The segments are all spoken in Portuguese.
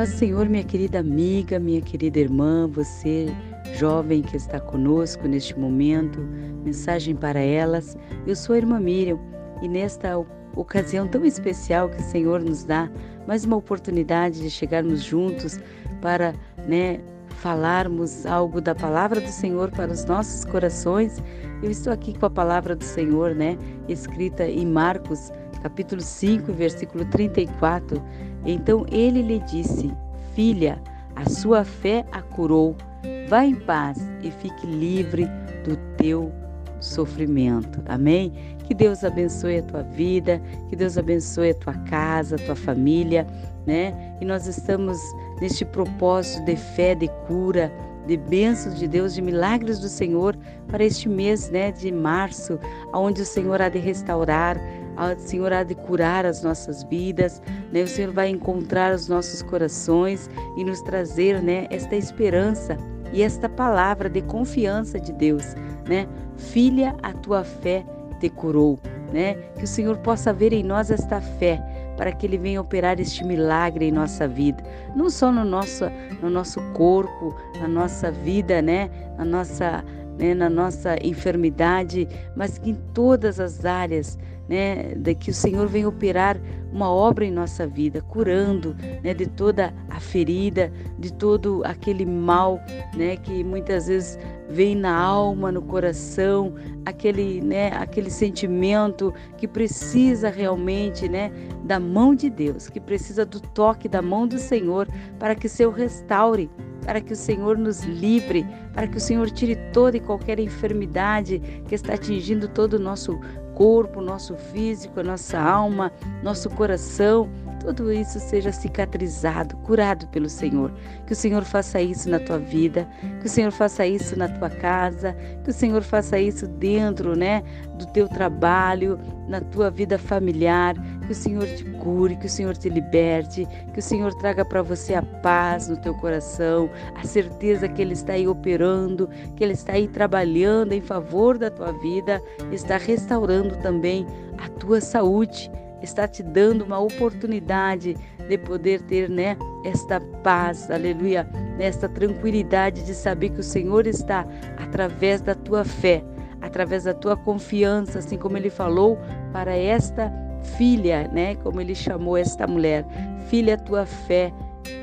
Paz Senhor, minha querida amiga, minha querida irmã, você jovem que está conosco neste momento, mensagem para elas. Eu sou a irmã Miriam e nesta ocasião tão especial que o Senhor nos dá, mais uma oportunidade de chegarmos juntos para, né, falarmos algo da palavra do Senhor para os nossos corações. Eu estou aqui com a palavra do Senhor, né, escrita em Marcos, capítulo 5, versículo 34 então ele lhe disse: Filha, a sua fé a curou. Vá em paz e fique livre do teu sofrimento. Amém? Que Deus abençoe a tua vida, que Deus abençoe a tua casa, a tua família, né? E nós estamos neste propósito de fé, de cura, de bênçãos de Deus, de milagres do Senhor para este mês, né, de março, onde o Senhor há de restaurar, o Senhor há de curar as nossas vidas, né? O Senhor vai encontrar os nossos corações e nos trazer, né, esta esperança e esta palavra de confiança de Deus, né? Filha, a tua fé te curou, né? Que o Senhor possa ver em nós esta fé para que ele venha operar este milagre em nossa vida, não só no nosso no nosso corpo, na nossa vida, né? Na nossa né, na nossa enfermidade, mas que em todas as áreas né, de que o Senhor vem operar uma obra em nossa vida, curando né, de toda a ferida, de todo aquele mal né, que muitas vezes vem na alma, no coração, aquele, né, aquele sentimento que precisa realmente né, da mão de Deus, que precisa do toque da mão do Senhor para que Senhor restaure para que o Senhor nos livre, para que o Senhor tire toda e qualquer enfermidade que está atingindo todo o nosso corpo, nosso físico, a nossa alma, nosso coração, tudo isso seja cicatrizado, curado pelo Senhor. Que o Senhor faça isso na tua vida, que o Senhor faça isso na tua casa, que o Senhor faça isso dentro, né, do teu trabalho, na tua vida familiar. Que o Senhor te cure, que o Senhor te liberte, que o Senhor traga para você a paz no teu coração, a certeza que Ele está aí operando, que Ele está aí trabalhando em favor da tua vida, está restaurando também a tua saúde está te dando uma oportunidade de poder ter, né, esta paz, aleluia, esta tranquilidade de saber que o Senhor está através da tua fé, através da tua confiança, assim como ele falou para esta filha, né, como ele chamou esta mulher, filha, tua fé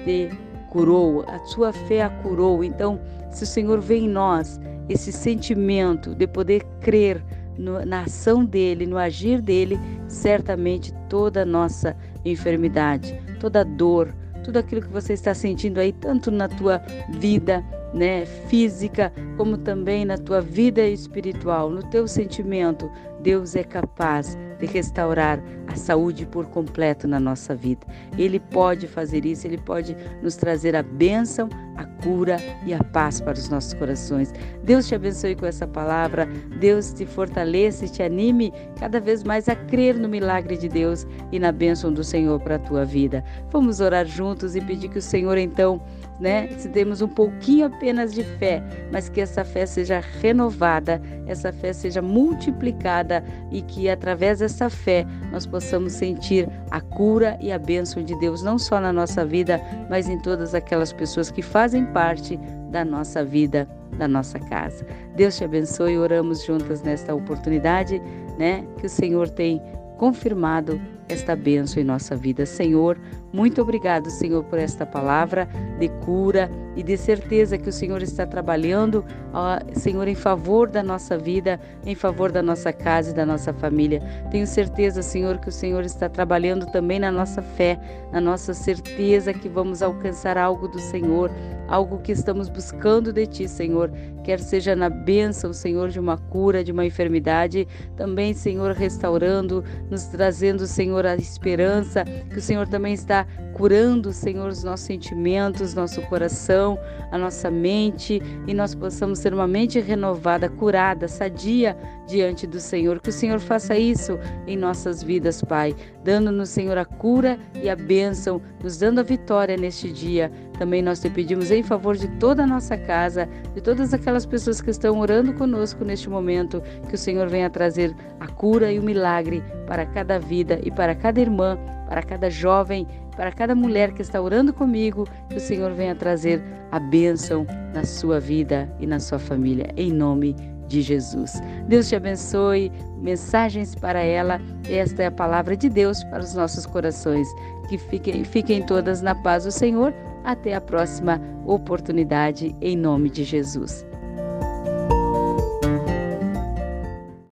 te curou, a tua fé a curou. Então, se o Senhor vê em nós esse sentimento de poder crer no, na ação dele, no agir dele, certamente toda a nossa enfermidade, toda dor, tudo aquilo que você está sentindo aí, tanto na tua vida né, física, como também na tua vida espiritual, no teu sentimento, Deus é capaz de restaurar a saúde por completo na nossa vida. Ele pode fazer isso, ele pode nos trazer a bênção, a cura e a paz para os nossos corações. Deus te abençoe com essa palavra, Deus te fortaleça e te anime cada vez mais a crer no milagre de Deus e na bênção do Senhor para a tua vida. Vamos orar juntos e pedir que o Senhor então né? Se temos um pouquinho apenas de fé, mas que essa fé seja renovada, essa fé seja multiplicada e que através dessa fé nós possamos sentir a cura e a bênção de Deus, não só na nossa vida, mas em todas aquelas pessoas que fazem parte da nossa vida, da nossa casa. Deus te abençoe, oramos juntas nesta oportunidade, né? Que o Senhor tem confirmado esta bênção em nossa vida. Senhor, muito obrigado, Senhor, por esta palavra de cura e de certeza que o Senhor está trabalhando, ó, Senhor, em favor da nossa vida, em favor da nossa casa e da nossa família. Tenho certeza, Senhor, que o Senhor está trabalhando também na nossa fé, na nossa certeza que vamos alcançar algo do Senhor, algo que estamos buscando de Ti, Senhor, quer seja na bênção, Senhor, de uma cura, de uma enfermidade, também, Senhor, restaurando, nos trazendo, Senhor, Senhor, a esperança, que o Senhor também está curando, Senhor, os nossos sentimentos, nosso coração, a nossa mente, e nós possamos ser uma mente renovada, curada, sadia diante do Senhor. Que o Senhor faça isso em nossas vidas, Pai, dando-nos, Senhor, a cura e a bênção, nos dando a vitória neste dia. Também nós te pedimos em favor de toda a nossa casa, de todas aquelas pessoas que estão orando conosco neste momento, que o Senhor venha trazer a cura e o milagre para cada vida e para cada irmã para cada jovem, para cada mulher que está orando comigo, que o Senhor venha trazer a bênção na sua vida e na sua família, em nome de Jesus. Deus te abençoe. Mensagens para ela. Esta é a palavra de Deus para os nossos corações. Que fiquem, fiquem todas na paz do Senhor. Até a próxima oportunidade, em nome de Jesus.